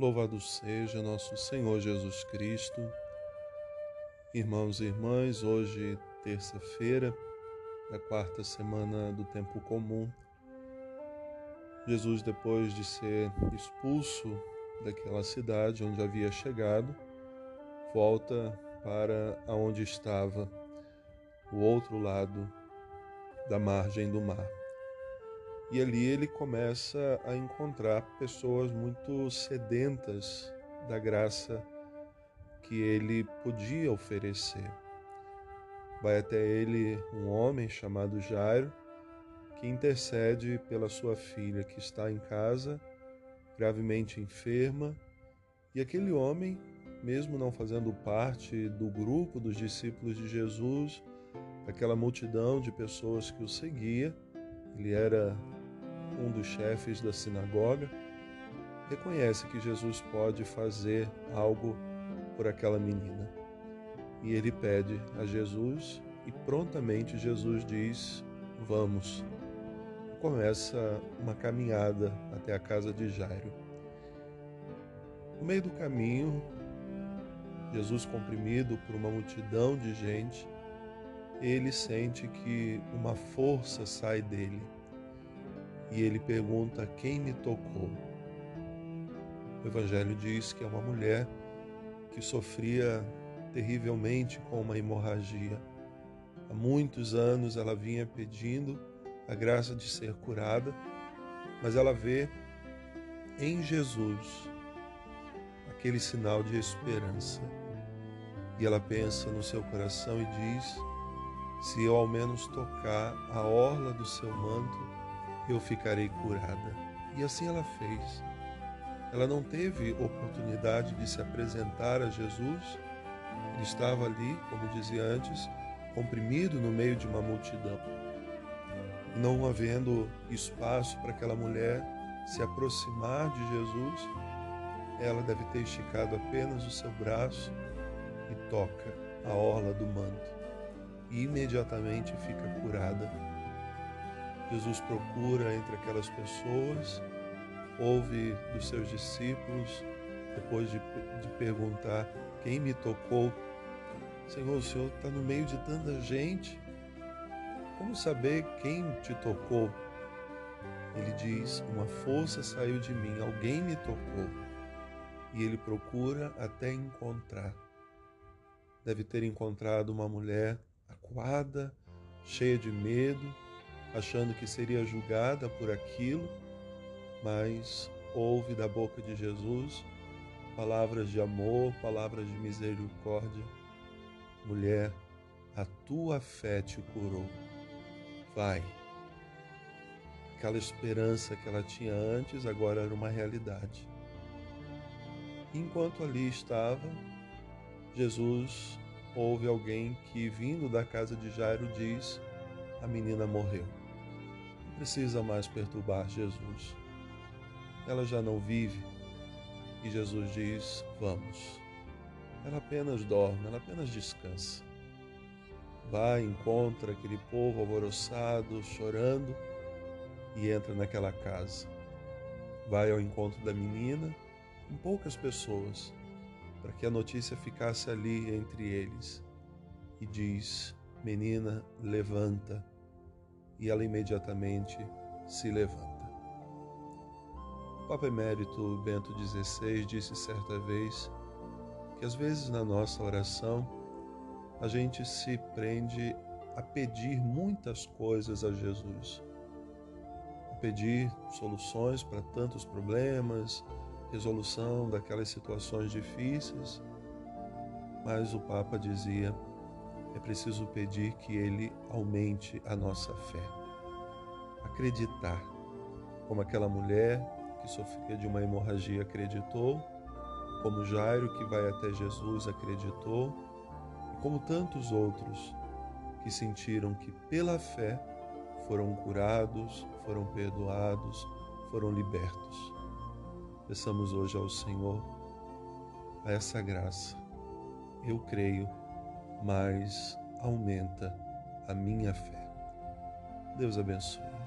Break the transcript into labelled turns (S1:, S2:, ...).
S1: Louvado seja nosso Senhor Jesus Cristo. Irmãos e irmãs, hoje, terça-feira, da quarta semana do tempo comum, Jesus, depois de ser expulso daquela cidade onde havia chegado, volta para aonde estava, o outro lado da margem do mar. E ali ele começa a encontrar pessoas muito sedentas da graça que ele podia oferecer. Vai até ele um homem chamado Jairo, que intercede pela sua filha que está em casa, gravemente enferma, e aquele homem, mesmo não fazendo parte do grupo dos discípulos de Jesus, aquela multidão de pessoas que o seguia, ele era um dos chefes da sinagoga, reconhece que Jesus pode fazer algo por aquela menina. E ele pede a Jesus e prontamente Jesus diz: Vamos. Começa uma caminhada até a casa de Jairo. No meio do caminho, Jesus, comprimido por uma multidão de gente, ele sente que uma força sai dele e ele pergunta: Quem me tocou? O Evangelho diz que é uma mulher que sofria terrivelmente com uma hemorragia. Há muitos anos ela vinha pedindo a graça de ser curada, mas ela vê em Jesus aquele sinal de esperança. E ela pensa no seu coração e diz: se eu ao menos tocar a orla do seu manto, eu ficarei curada. E assim ela fez. Ela não teve oportunidade de se apresentar a Jesus. Ele estava ali, como dizia antes, comprimido no meio de uma multidão. Não havendo espaço para aquela mulher se aproximar de Jesus, ela deve ter esticado apenas o seu braço e toca a orla do manto. E imediatamente fica curada Jesus procura entre aquelas pessoas, ouve dos seus discípulos, depois de, de perguntar quem me tocou. Senhor, o Senhor está no meio de tanta gente. Como saber quem te tocou? Ele diz: Uma força saiu de mim, alguém me tocou. E ele procura até encontrar. Deve ter encontrado uma mulher acuada, cheia de medo, achando que seria julgada por aquilo, mas ouve da boca de Jesus palavras de amor, palavras de misericórdia. Mulher, a tua fé te curou. Vai. Aquela esperança que ela tinha antes agora era uma realidade. Enquanto ali estava, Jesus ouve alguém que, vindo da casa de Jairo, diz: A menina morreu precisa mais perturbar Jesus. Ela já não vive e Jesus diz: Vamos. Ela apenas dorme, ela apenas descansa. Vai, encontra aquele povo alvoroçado, chorando e entra naquela casa. Vai ao encontro da menina com poucas pessoas, para que a notícia ficasse ali entre eles. E diz: Menina, levanta e ela imediatamente se levanta. O Papa Emérito Bento XVI disse certa vez que às vezes na nossa oração a gente se prende a pedir muitas coisas a Jesus, a pedir soluções para tantos problemas, resolução daquelas situações difíceis, mas o Papa dizia é preciso pedir que Ele aumente a nossa fé. Acreditar, como aquela mulher que sofria de uma hemorragia acreditou, como Jairo que vai até Jesus acreditou, e como tantos outros que sentiram que pela fé foram curados, foram perdoados, foram libertos. Peçamos hoje ao Senhor a essa graça. Eu creio mas aumenta a minha fé. Deus abençoe.